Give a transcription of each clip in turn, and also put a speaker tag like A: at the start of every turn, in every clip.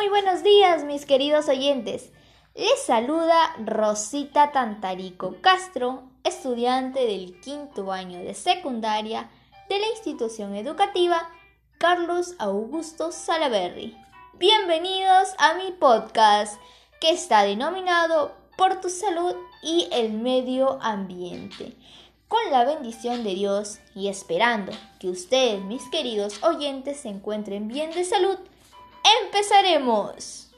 A: Muy buenos días, mis queridos oyentes. Les saluda Rosita Tantarico Castro, estudiante del quinto año de secundaria de la institución educativa Carlos Augusto Salaberry. Bienvenidos a mi podcast que está denominado Por tu salud y el medio ambiente. Con la bendición de Dios y esperando que ustedes, mis queridos oyentes, se encuentren bien de salud, empezaremos.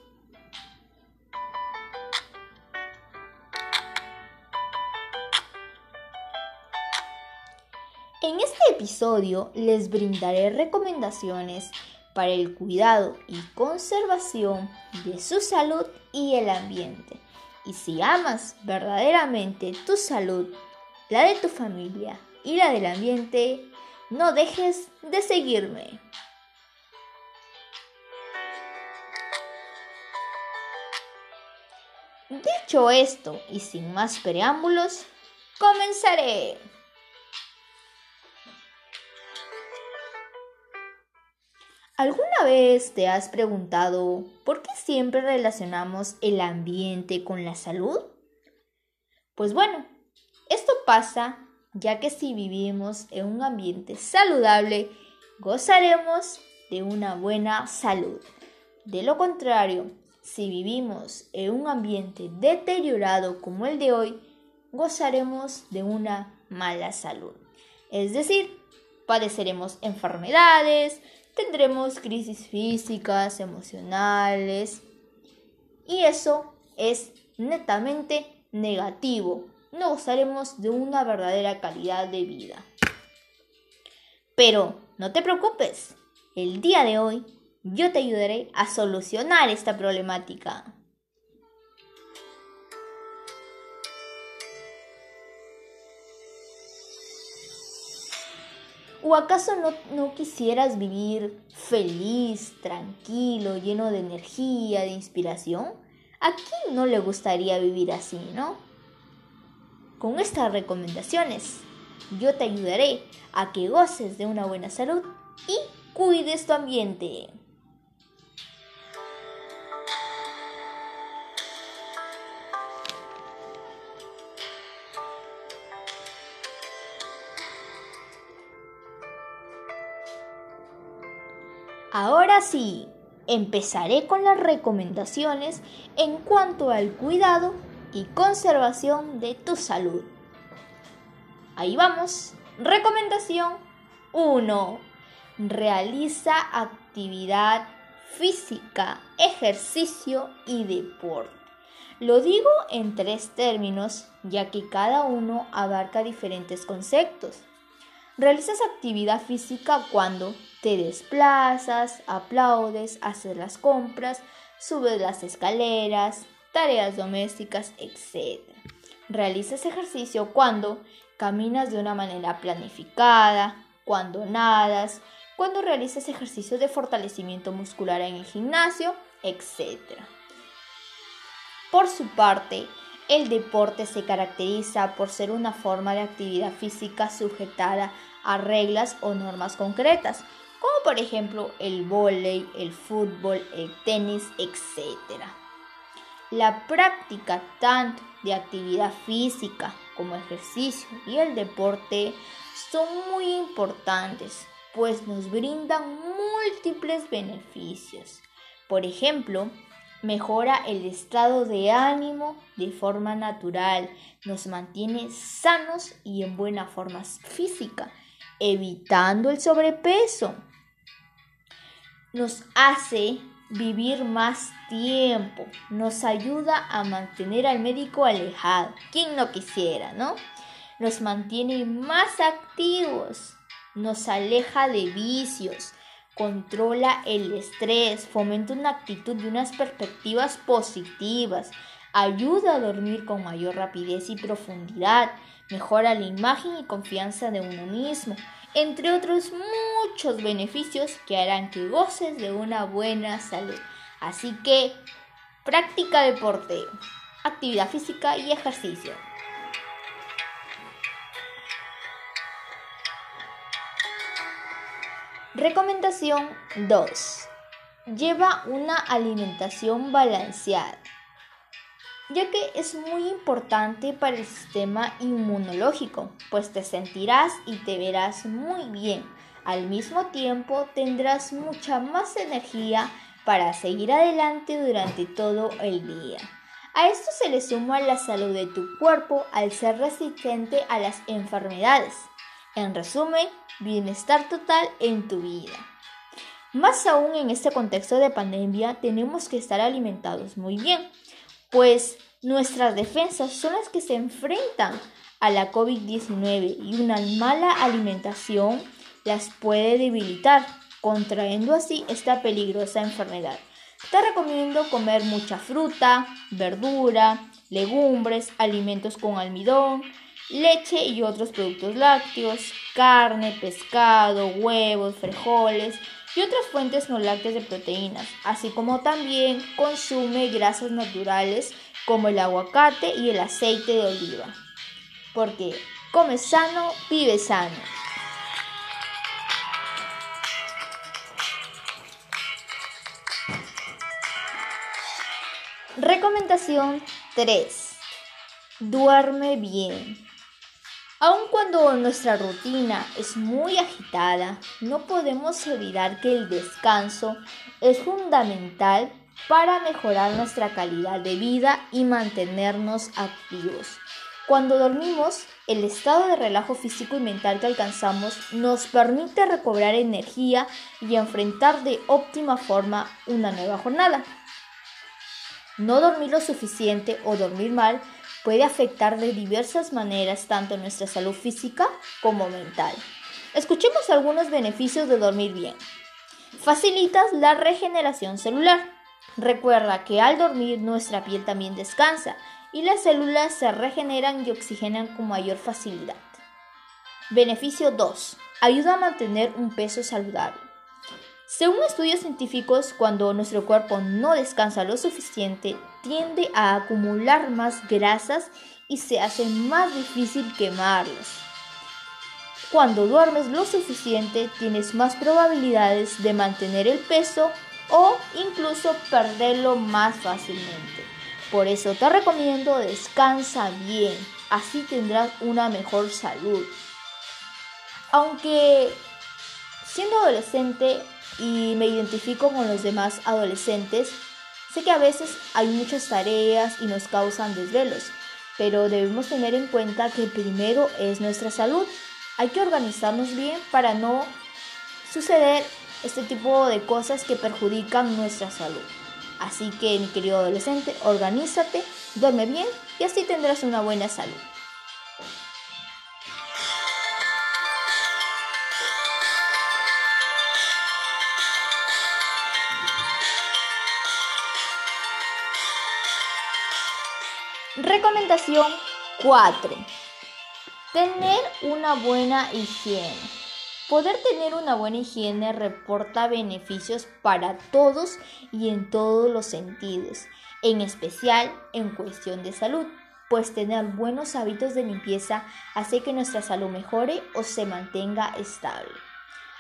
A: En este episodio les brindaré recomendaciones para el cuidado y conservación de su salud y el ambiente. Y si amas verdaderamente tu salud, la de tu familia y la del ambiente, no dejes de seguirme. Dicho esto y sin más preámbulos, comenzaré. ¿Alguna vez te has preguntado por qué siempre relacionamos el ambiente con la salud? Pues bueno, esto pasa ya que si vivimos en un ambiente saludable, gozaremos de una buena salud. De lo contrario, si vivimos en un ambiente deteriorado como el de hoy, gozaremos de una mala salud. Es decir, padeceremos enfermedades, tendremos crisis físicas, emocionales, y eso es netamente negativo. No gozaremos de una verdadera calidad de vida. Pero no te preocupes, el día de hoy yo te ayudaré a solucionar esta problemática. ¿O acaso no, quisieras vivir feliz, tranquilo, lleno de energía, de inspiración? ¿A quién no le gustaría vivir así, no? Con estas recomendaciones, yo te ayudaré a que goces de una buena salud y cuides tu ambiente. Ahora sí, empezaré con las recomendaciones en cuanto al cuidado y conservación de tu salud. Ahí vamos. Recomendación 1. Realiza actividad física, ejercicio y deporte. Lo digo en tres términos, ya que cada uno abarca diferentes conceptos. Realizas actividad física cuando te desplazas, aplaudes, haces las compras, subes las escaleras, tareas domésticas, etc. Realizas ejercicio cuando caminas de una manera planificada, cuando nadas, cuando realizas ejercicio de fortalecimiento muscular en el gimnasio, etc. Por su parte, el deporte se caracteriza por ser una forma de actividad física sujetada a reglas o normas concretas, como por ejemplo el vóley, el fútbol, el tenis, etc. La práctica tanto de actividad física como ejercicio y el deporte son muy importantes, pues nos brindan múltiples beneficios. Por ejemplo, mejora el estado de ánimo de forma natural, nos mantiene sanos y en buena forma física, evitando el sobrepeso nos hace vivir más tiempo, nos ayuda a mantener al médico alejado, quien no quisiera, ¿no? Nos mantiene más activos, nos aleja de vicios, controla el estrés, fomenta una actitud y unas perspectivas positivas, ayuda a dormir con mayor rapidez y profundidad, mejora la imagen y confianza de uno mismo, entre otros muchos beneficios que harán que goces de una buena salud. Así que práctica deporte, actividad física y ejercicio. Recomendación 2. lleva una alimentación balanceada, ya que es muy importante para el sistema inmunológico, pues te sentirás y te verás muy bien. Al mismo tiempo tendrás mucha más energía para seguir adelante durante todo el día. A esto se le suma la salud de tu cuerpo al ser resistente a las enfermedades. En resumen, bienestar total en tu vida. Más aún en este contexto de pandemia tenemos que estar alimentados muy bien, pues nuestras defensas son las que se enfrentan a la COVID-19 y una mala alimentación las puede debilitar, contrayendo así esta peligrosa enfermedad. Te recomiendo comer mucha fruta, verdura, legumbres, alimentos con almidón, leche y otros productos lácteos, carne, pescado, huevos, frijoles y otras fuentes no lácteas de proteínas, así como también consume grasas naturales como el aguacate y el aceite de oliva. Porque come sano, vive sano. Recomendación 3. Duerme bien. Aun cuando nuestra rutina es muy agitada, no podemos olvidar que el descanso es fundamental para mejorar nuestra calidad de vida y mantenernos activos. Cuando dormimos, el estado de relajo físico y mental que alcanzamos nos permite recobrar energía y enfrentar de óptima forma una nueva jornada. No dormir lo suficiente o dormir mal puede afectar de diversas maneras tanto nuestra salud física como mental. Escuchemos algunos beneficios de dormir bien. Facilitas la regeneración celular. Recuerda que al dormir nuestra piel también descansa y las células se regeneran y oxigenan con mayor facilidad. Beneficio 2. Ayuda a mantener un peso saludable. Según estudios científicos, cuando nuestro cuerpo no descansa lo suficiente, tiende a acumular más grasas y se hace más difícil quemarlos. Cuando duermes lo suficiente, tienes más probabilidades de mantener el peso o incluso perderlo más fácilmente. Por eso te recomiendo descansa bien, así tendrás una mejor salud. Aunque siendo adolescente y me identifico con los demás adolescentes. Sé que a veces hay muchas tareas y nos causan desvelos, pero debemos tener en cuenta que primero es nuestra salud. Hay que organizarnos bien para no suceder este tipo de cosas que perjudican nuestra salud. Así que mi querido adolescente, organízate, duerme bien y así tendrás una buena salud. Recomendación 4. Tener una buena higiene. Poder tener una buena higiene reporta beneficios para todos y en todos los sentidos, en especial en cuestión de salud, pues tener buenos hábitos de limpieza hace que nuestra salud mejore o se mantenga estable.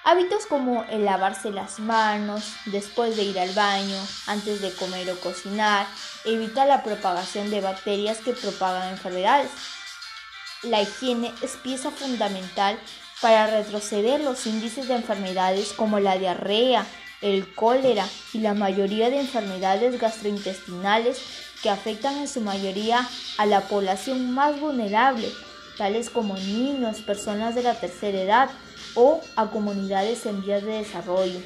A: Hábitos como el lavarse las manos después de ir al baño, antes de comer o cocinar, evita la propagación de bacterias que propagan enfermedades. La higiene es pieza fundamental para retroceder los índices de enfermedades como la diarrea, el cólera y la mayoría de enfermedades gastrointestinales que afectan en su mayoría a la población más vulnerable, tales como niños, personas de la tercera edad, o a comunidades en vías de desarrollo.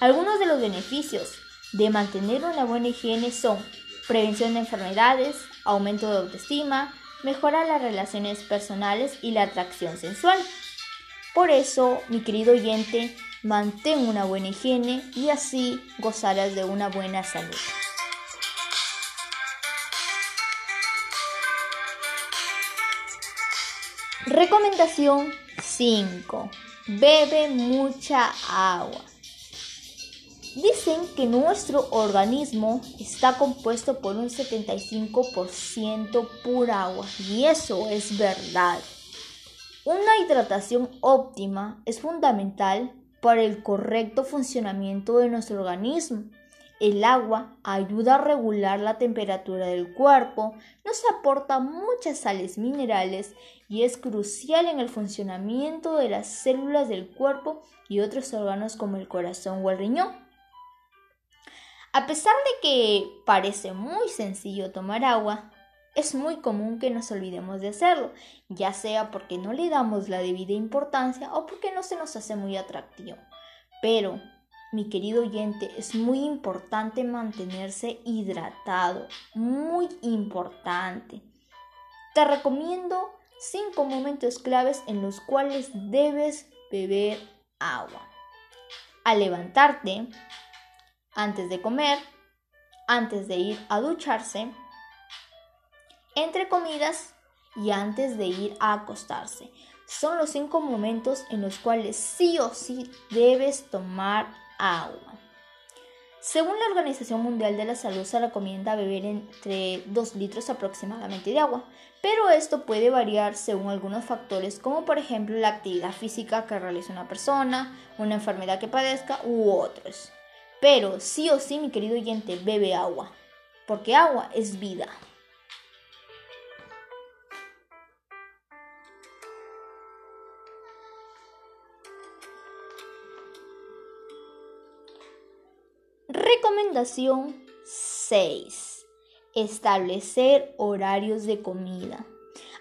A: Algunos de los beneficios de mantener una buena higiene son prevención de enfermedades, aumento de autoestima, mejora las relaciones personales y la atracción sensual. Por eso, mi querido oyente, mantén una buena higiene y así gozarás de una buena salud. Recomendación 5. Bebe mucha agua. Dicen que nuestro organismo está compuesto por un 75% pura agua y eso es verdad. Una hidratación óptima es fundamental para el correcto funcionamiento de nuestro organismo. El agua ayuda a regular la temperatura del cuerpo, nos aporta muchas sales minerales y es crucial en el funcionamiento de las células del cuerpo y otros órganos como el corazón o el riñón. A pesar de que parece muy sencillo tomar agua, es muy común que nos olvidemos de hacerlo, ya sea porque no le damos la debida importancia o porque no se nos hace muy atractivo. Pero mi querido oyente, es muy importante mantenerse hidratado, muy importante. Te recomiendo cinco momentos claves en los cuales debes beber agua. Al levantarte, antes de comer, antes de ir a ducharse, entre comidas y antes de ir a acostarse. Son los cinco momentos en los cuales sí o sí debes tomar agua. Según la Organización Mundial de la Salud se recomienda beber entre 2 litros aproximadamente de agua, pero esto puede variar según algunos factores como por ejemplo la actividad física que realiza una persona, una enfermedad que padezca u otros. Pero sí o sí mi querido oyente bebe agua, porque agua es vida. Recomendación 6. Establecer horarios de comida.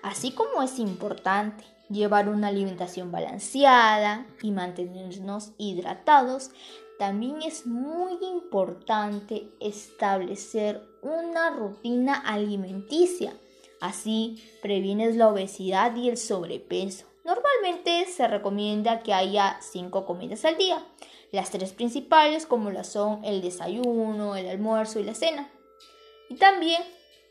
A: Así como es importante llevar una alimentación balanceada y mantenernos hidratados, también es muy importante establecer una rutina alimenticia. Así previenes la obesidad y el sobrepeso. Normalmente se recomienda que haya 5 comidas al día las tres principales como las son el desayuno, el almuerzo y la cena. Y también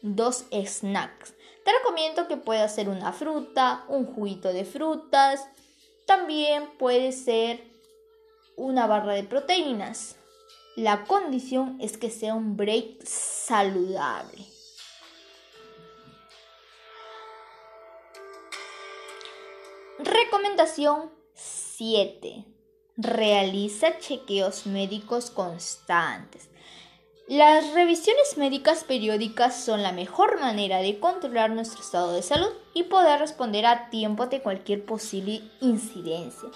A: dos snacks. Te recomiendo que pueda ser una fruta, un juguito de frutas, también puede ser una barra de proteínas. La condición es que sea un break saludable. Recomendación 7. Realiza chequeos médicos constantes. Las revisiones médicas periódicas son la mejor manera de controlar nuestro estado de salud y poder responder a tiempo ante cualquier posible incidencia.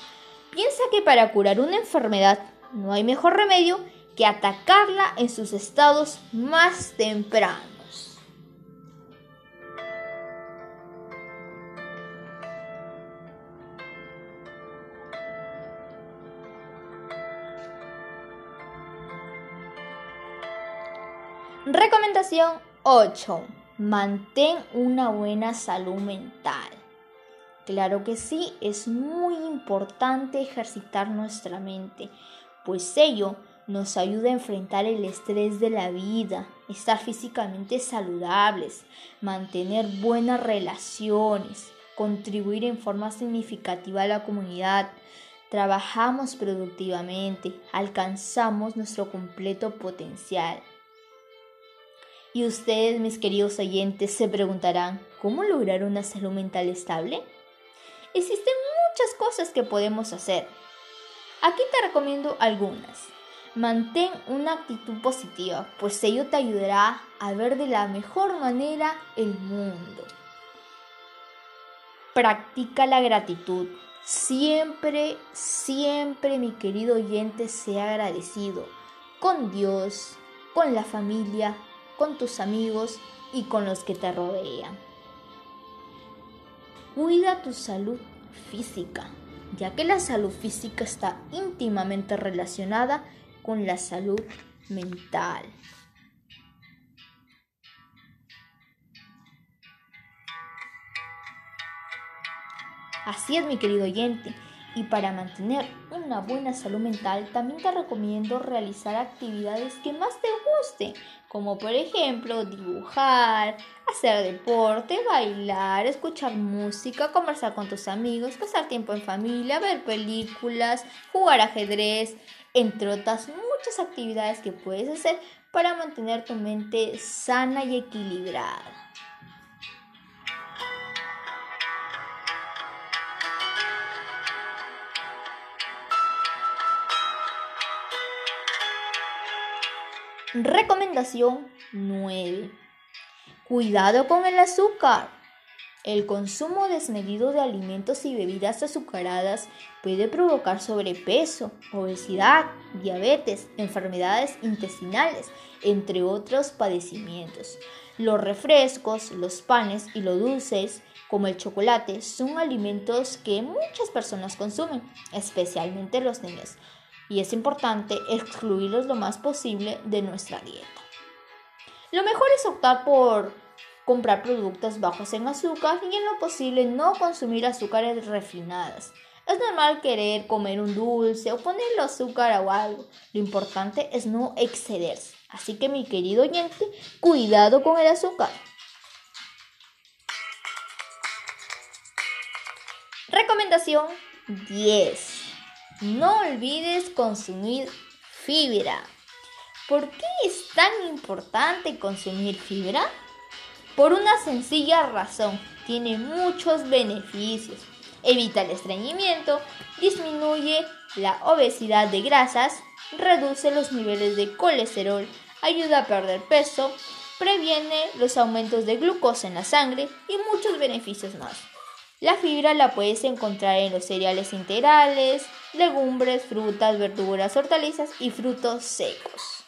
A: Piensa que para curar una enfermedad no hay mejor remedio que atacarla en sus estados más tempranos. Recomendación 8. Mantén una buena salud mental. Claro que sí, es muy importante ejercitar nuestra mente, pues ello nos ayuda a enfrentar el estrés de la vida, estar físicamente saludables, mantener buenas relaciones, contribuir en forma significativa a la comunidad, trabajamos productivamente, alcanzamos nuestro completo potencial. Y ustedes, mis queridos oyentes, se preguntarán, ¿cómo lograr una salud mental estable? Existen muchas cosas que podemos hacer. Aquí te recomiendo algunas. Mantén una actitud positiva, pues ello te ayudará a ver de la mejor manera el mundo. Practica la gratitud. Siempre, siempre, mi querido oyente, sea agradecido con Dios, con la familia, con tus amigos y con los que te rodean. Cuida tu salud física, ya que la salud física está íntimamente relacionada con la salud mental. Así es, mi querido oyente. Y para mantener una buena salud mental, también te recomiendo realizar actividades que más te gusten, como por ejemplo dibujar, hacer deporte, bailar, escuchar música, conversar con tus amigos, pasar tiempo en familia, ver películas, jugar ajedrez, entre otras muchas actividades que puedes hacer para mantener tu mente sana y equilibrada. Recomendación 9. Cuidado con el azúcar. El consumo desmedido de alimentos y bebidas azucaradas puede provocar sobrepeso, obesidad, diabetes, enfermedades intestinales, entre otros padecimientos. Los refrescos, los panes y los dulces, como el chocolate, son alimentos que muchas personas consumen, especialmente los niños, y es importante excluirlos lo más posible de nuestra dieta. Lo mejor es optar por comprar productos bajos en azúcar y en lo posible no consumir azúcares refinadas. Es normal querer comer un dulce o ponerle azúcar o algo. Lo importante es no excederse. Así que mi querido oyente, cuidado con el azúcar. Recomendación 10. No olvides consumir fibra. ¿Por qué es tan importante consumir fibra? Por una sencilla razón, tiene muchos beneficios. Evita el estreñimiento, disminuye la obesidad de grasas, reduce los niveles de colesterol, ayuda a perder peso, previene los aumentos de glucosa en la sangre y muchos beneficios más. La fibra la puedes encontrar en los cereales integrales, legumbres, frutas, verduras, hortalizas y frutos secos.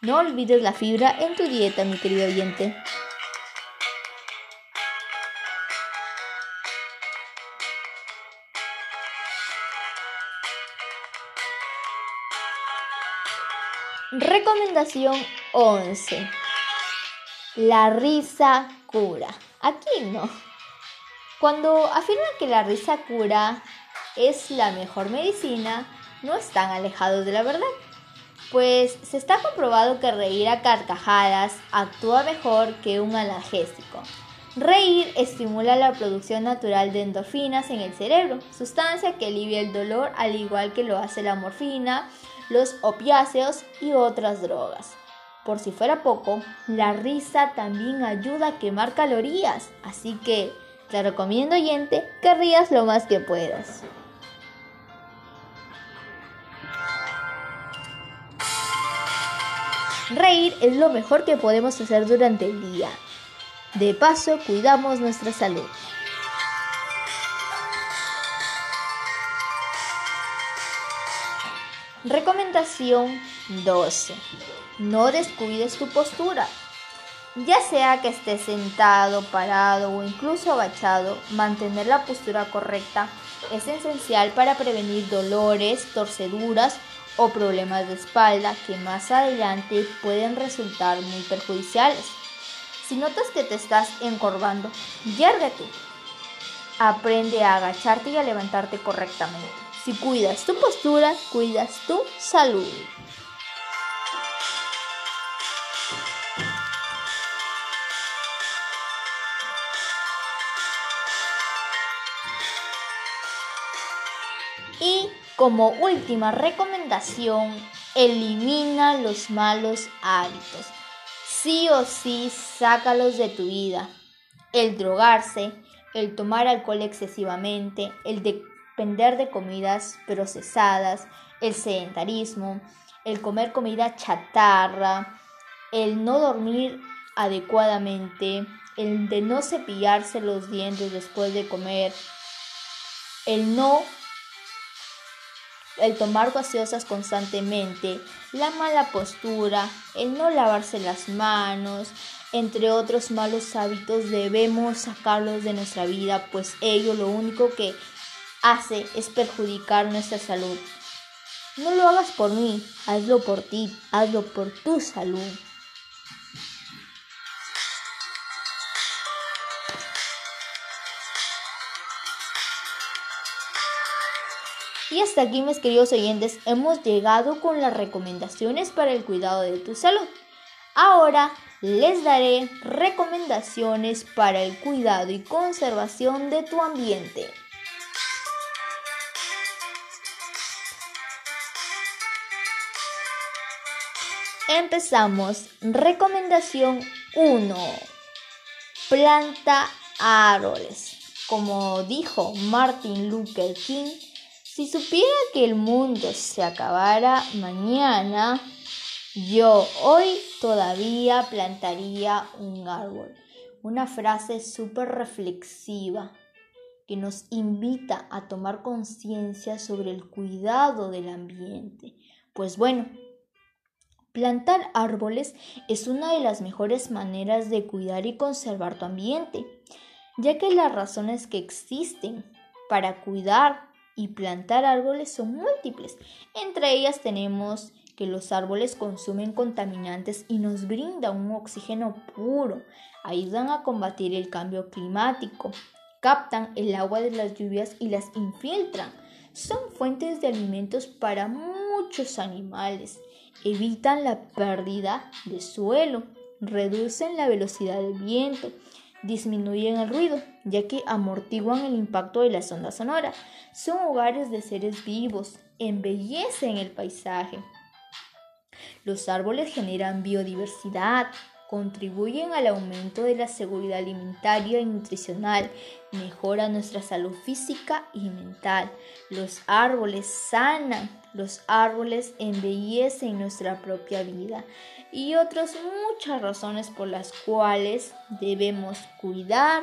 A: No olvides la fibra en tu dieta, mi querido oyente. Recomendación 11. La risa cura. Aquí no. Cuando afirman que la risa cura es la mejor medicina, no están alejados de la verdad pues se está comprobado que reír a carcajadas actúa mejor que un analgésico. Reír estimula la producción natural de endorfinas en el cerebro, sustancia que alivia el dolor al igual que lo hace la morfina, los opiáceos y otras drogas. Por si fuera poco, la risa también ayuda a quemar calorías, así que te recomiendo oyente que rías lo más que puedas. Reír es lo mejor que podemos hacer durante el día. De paso, cuidamos nuestra salud. Recomendación 12. No descuides tu postura. Ya sea que estés sentado, parado o incluso agachado, mantener la postura correcta es esencial para prevenir dolores, torceduras o problemas de espalda que más adelante pueden resultar muy perjudiciales. Si notas que te estás encorvando, yérgate. Aprende a agacharte y a levantarte correctamente. Si cuidas tu postura, cuidas tu salud. Como última recomendación, elimina los malos hábitos. Sí o sí, sácalos de tu vida. El drogarse, el tomar alcohol excesivamente, el depender de comidas procesadas, el sedentarismo, el comer comida chatarra, el no dormir adecuadamente, el de no cepillarse los dientes después de comer, el no el tomar gaseosas constantemente, la mala postura, el no lavarse las manos, entre otros malos hábitos debemos sacarlos de nuestra vida, pues ello lo único que hace es perjudicar nuestra salud. No lo hagas por mí, hazlo por ti, hazlo por tu salud. Y hasta aquí, mis queridos oyentes, hemos llegado con las recomendaciones para el cuidado de tu salud. Ahora les daré recomendaciones para el cuidado y conservación de tu ambiente. Empezamos. Recomendación 1. Planta árboles. Como dijo Martin Luther King, si supiera que el mundo se acabara mañana, Yo hoy todavía plantaría un árbol. Una frase súper reflexiva que nos invita a tomar conciencia sobre el cuidado del ambiente. Pues bueno, plantar árboles es una de las mejores maneras de cuidar y conservar tu ambiente, ya que las razones que existen para cuidar y plantar árboles son múltiples. Entre ellas tenemos que los árboles consumen contaminantes y nos brindan un oxígeno puro, ayudan a combatir el cambio climático, captan el agua de las lluvias y las infiltran, son fuentes de alimentos para muchos animales, evitan la pérdida de suelo, reducen la velocidad del viento, disminuyen el ruido, ya que amortiguan el impacto de la sonda sonora, son hogares de seres vivos, embellecen el paisaje. Los árboles generan biodiversidad, contribuyen al aumento de la seguridad alimentaria y nutricional, mejoran nuestra salud física y mental. Los árboles sanan, los árboles embellecen nuestra propia vida y otras muchas razones por las cuales debemos cuidar,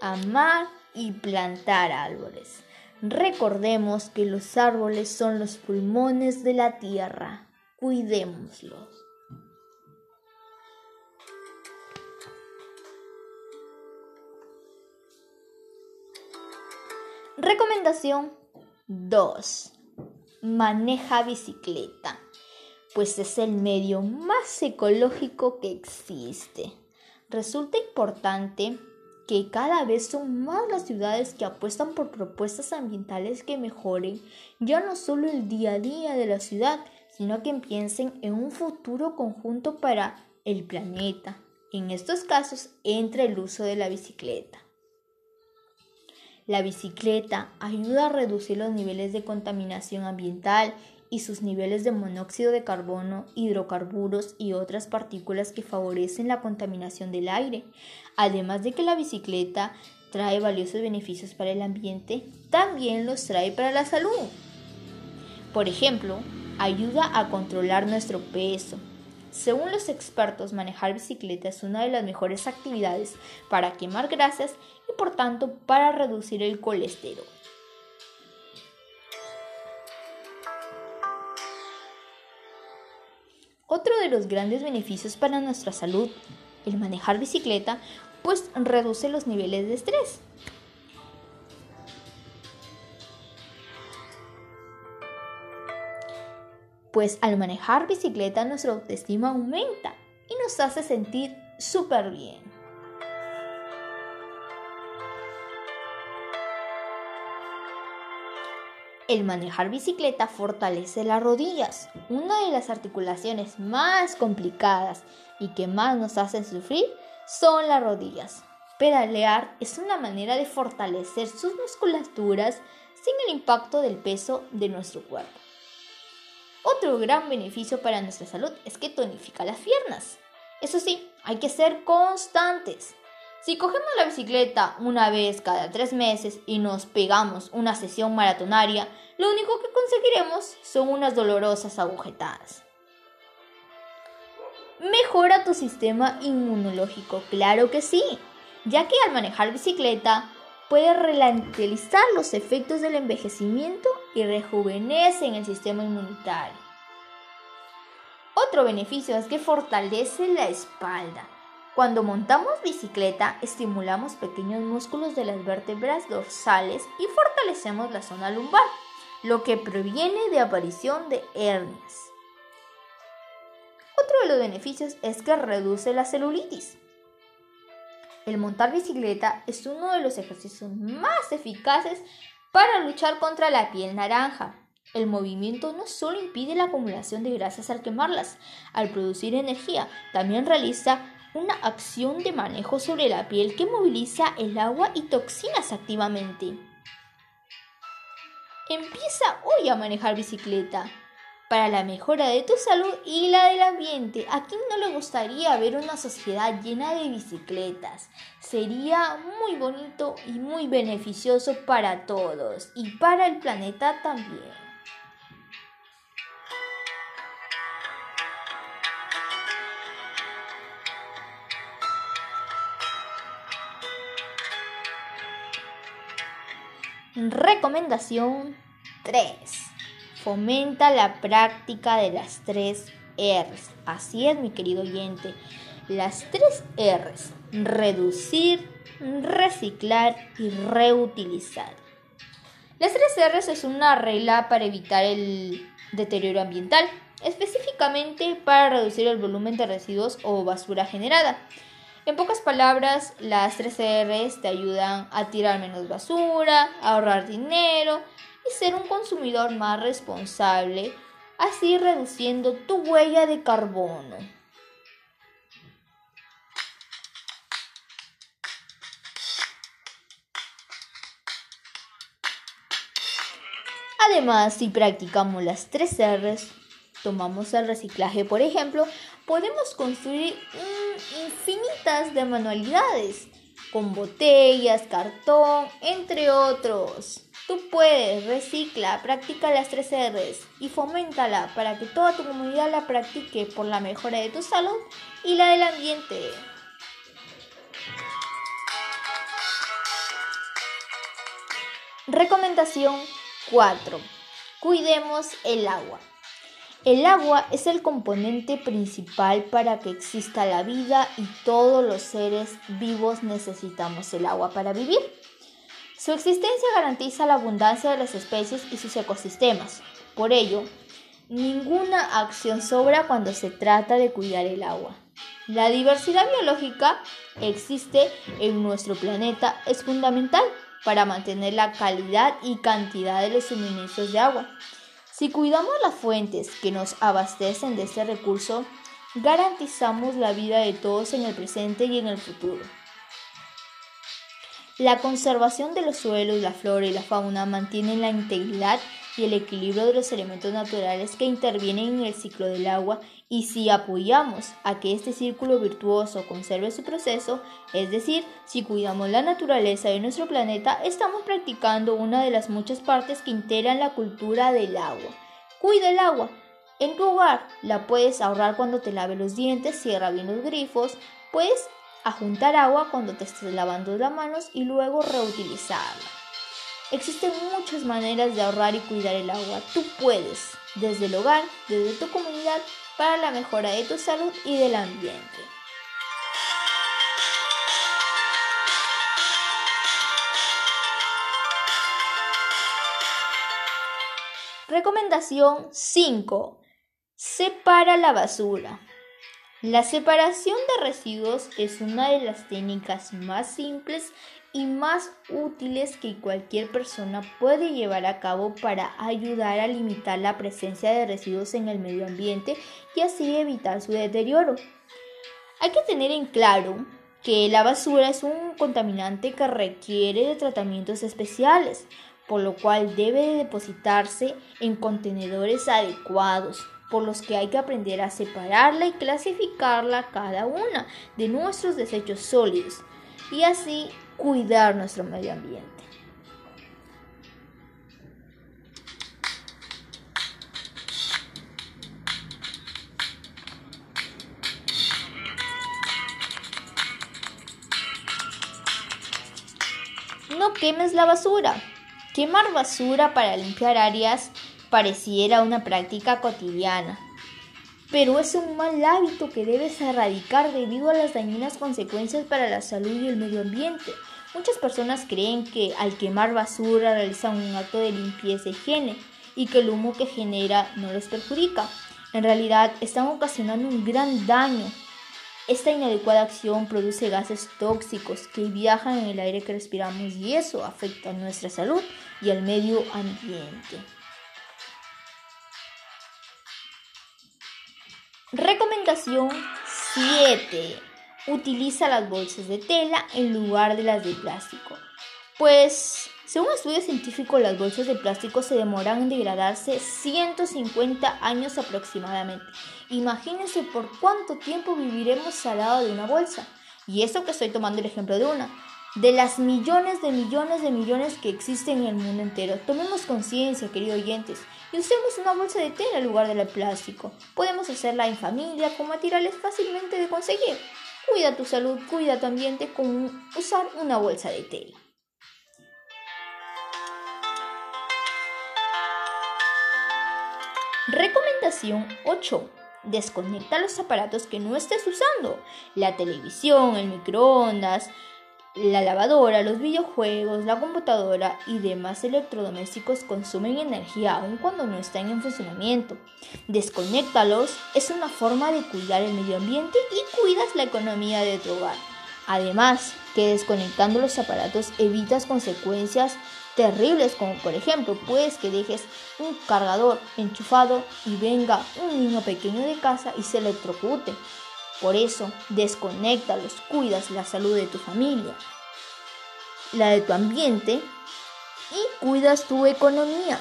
A: amar y plantar árboles. Recordemos que los árboles son los pulmones de la tierra. Cuidémoslos. Recomendación 2. Maneja bicicleta, pues es el medio más ecológico que existe. Resulta importante que cada vez son más las ciudades que apuestan por propuestas ambientales que mejoren ya no solo el día a día de la ciudad, sino que piensen en un futuro conjunto para el planeta. En estos casos entra el uso de la bicicleta. La bicicleta ayuda a reducir los niveles de contaminación ambiental y sus niveles de monóxido de carbono, hidrocarburos y otras partículas que favorecen la contaminación del aire. Además de que la bicicleta trae valiosos beneficios para el ambiente, también los trae para la salud. Por ejemplo, ayuda a controlar nuestro peso, según los expertos, manejar bicicleta es una de las mejores actividades para quemar grasas y por tanto para reducir el colesterol. Otro de los grandes beneficios para nuestra salud, el manejar bicicleta, pues reduce los niveles de estrés. pues al manejar bicicleta nuestra autoestima aumenta y nos hace sentir súper bien. El manejar bicicleta fortalece las rodillas, una de las articulaciones más complicadas y que más nos hacen sufrir son las rodillas. Pedalear es una manera de fortalecer sus musculaturas sin el impacto del peso de nuestro cuerpo. Otro gran beneficio para nuestra salud es que tonifica las piernas. Eso sí, hay que ser constantes. Si cogemos la bicicleta una vez cada tres meses y nos pegamos una sesión maratonaria, lo único que conseguiremos son unas dolorosas agujetadas. Mejora tu sistema inmunológico, claro que sí, ya que al manejar bicicleta puede ralentizar los efectos del envejecimiento y rejuvenece en el sistema inmunitario. Otro beneficio es que fortalece la espalda. Cuando montamos bicicleta, estimulamos pequeños músculos de las vértebras dorsales y fortalecemos la zona lumbar, lo que previene de aparición de hernias. Otro de los beneficios es que reduce la celulitis. El montar bicicleta es uno de los ejercicios más eficaces para luchar contra la piel naranja. El movimiento no solo impide la acumulación de grasas al quemarlas, al producir energía, también realiza una acción de manejo sobre la piel que moviliza el agua y toxinas activamente. Empieza hoy a manejar bicicleta para la mejora de tu salud y la del ambiente. ¿A quién no le gustaría ver una sociedad llena de bicicletas? Sería muy bonito y muy beneficioso para todos y para el planeta también. Recomendación 3. Fomenta la práctica de las tres R's. Así es, mi querido oyente. Las tres R's. Reducir, reciclar y reutilizar. Las tres R's es una regla para evitar el deterioro ambiental, específicamente para reducir el volumen de residuos o basura generada. En pocas palabras, las tres R's te ayudan a tirar menos basura, ahorrar dinero y ser un consumidor más responsable, así reduciendo tu huella de carbono. Además, si practicamos las tres R's, tomamos el reciclaje, por ejemplo, podemos construir infinitas de manualidades con botellas, cartón, entre otros. Tú puedes, recicla, practica las tres R's y foméntala para que toda tu comunidad la practique por la mejora de tu salud y la del ambiente. Recomendación 4. Cuidemos el agua. El agua es el componente principal para que exista la vida y todos los seres vivos necesitamos el agua para vivir. Su existencia garantiza la abundancia de las especies y sus ecosistemas. Por ello, ninguna acción sobra cuando se trata de cuidar el agua. La diversidad biológica existe en nuestro planeta es fundamental para mantener la calidad y cantidad de los suministros de agua. Si cuidamos las fuentes que nos abastecen de este recurso, garantizamos la vida de todos en el presente y en el futuro. La conservación de los suelos, la flora y la fauna mantienen la integridad y el equilibrio de los elementos naturales que intervienen en el ciclo del agua y si apoyamos a que este círculo virtuoso conserve su proceso, es decir, si cuidamos la naturaleza de nuestro planeta, estamos practicando una de las muchas partes que integran la cultura del agua. Cuida el agua. En tu hogar la puedes ahorrar cuando te lave los dientes, cierra bien los grifos, puedes a agua cuando te estés lavando las manos y luego reutilizarla. Existen muchas maneras de ahorrar y cuidar el agua. Tú puedes, desde el hogar, desde tu comunidad, para la mejora de tu salud y del ambiente. Recomendación 5. Separa la basura. La separación de residuos es una de las técnicas más simples y más útiles que cualquier persona puede llevar a cabo para ayudar a limitar la presencia de residuos en el medio ambiente y así evitar su deterioro. Hay que tener en claro que la basura es un contaminante que requiere de tratamientos especiales, por lo cual debe depositarse en contenedores adecuados por los que hay que aprender a separarla y clasificarla cada una de nuestros desechos sólidos y así cuidar nuestro medio ambiente. No quemes la basura. Quemar basura para limpiar áreas pareciera una práctica cotidiana, pero es un mal hábito que debes erradicar debido a las dañinas consecuencias para la salud y el medio ambiente. Muchas personas creen que al quemar basura realizan un acto de limpieza y higiene y que el humo que genera no les perjudica. En realidad están ocasionando un gran daño. Esta inadecuada acción produce gases tóxicos que viajan en el aire que respiramos y eso afecta a nuestra salud y al medio ambiente. Recomendación 7. Utiliza las bolsas de tela en lugar de las de plástico. Pues, según estudios científicos, las bolsas de plástico se demoran en degradarse 150 años aproximadamente. Imagínense por cuánto tiempo viviremos al lado de una bolsa. Y eso que estoy tomando el ejemplo de una de las millones de millones de millones que existen en el mundo entero. Tomemos conciencia, queridos oyentes, y usemos una bolsa de tela en lugar de la plástico. Podemos hacerla en familia con materiales fácilmente de conseguir. Cuida tu salud, cuida tu ambiente con usar una bolsa de tela. Recomendación 8. Desconecta los aparatos que no estés usando. La televisión, el microondas, la lavadora, los videojuegos, la computadora y demás electrodomésticos consumen energía aun cuando no están en funcionamiento. Desconéctalos es una forma de cuidar el medio ambiente y cuidas la economía de tu hogar. Además, que desconectando los aparatos evitas consecuencias terribles como por ejemplo puedes que dejes un cargador enchufado y venga un niño pequeño de casa y se electrocute. Por eso, desconéctalos, cuidas la salud de tu familia, la de tu ambiente y cuidas tu economía.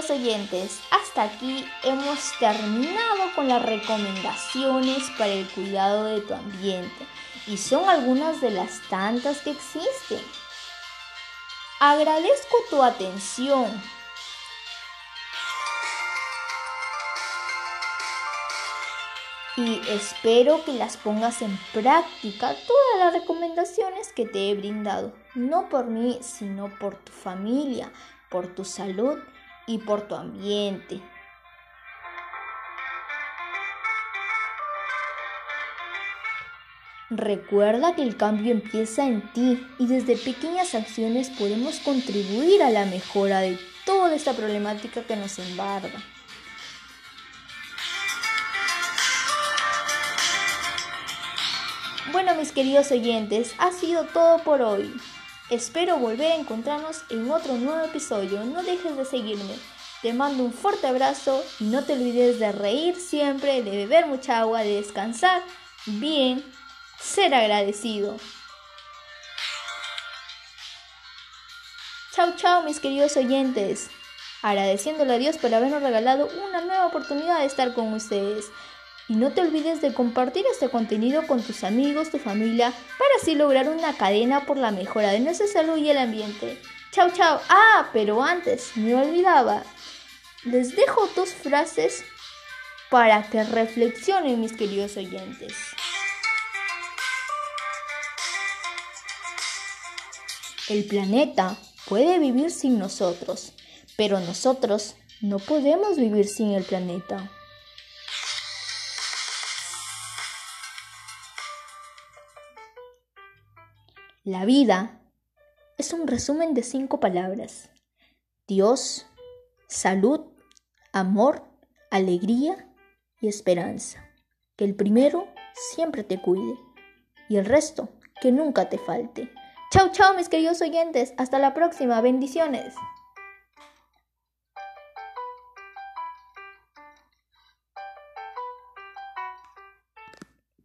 A: Queridos oyentes, hasta aquí hemos terminado con las recomendaciones para el cuidado de tu ambiente y son algunas de las tantas que existen. Agradezco tu atención. Y espero que las pongas en práctica todas las recomendaciones que te he brindado, no por mí, sino por tu familia, por tu salud y por tu ambiente. Recuerda que el cambio empieza en ti y desde pequeñas acciones podemos contribuir a la mejora de toda esta problemática que nos embarga. Bueno, mis queridos oyentes, ha sido todo por hoy. Espero volver a encontrarnos en otro nuevo episodio. No dejes de seguirme. Te mando un fuerte abrazo y no te olvides de reír siempre, de beber mucha agua, de descansar bien, ser agradecido. Chao, chao, mis queridos oyentes. Agradeciéndole a Dios por habernos regalado una nueva oportunidad de estar con ustedes. Y no te olvides de compartir este contenido con tus amigos, tu familia, para así lograr una cadena por la mejora de nuestra salud y el ambiente. Chao, chao. Ah, pero antes, me olvidaba. Les dejo dos frases para que reflexionen mis queridos oyentes. El planeta puede vivir sin nosotros, pero nosotros no podemos vivir sin el planeta. La vida es un resumen de cinco palabras. Dios, salud, amor, alegría y esperanza. Que el primero siempre te cuide y el resto que nunca te falte. Chau, chau, mis queridos oyentes. Hasta la próxima. Bendiciones.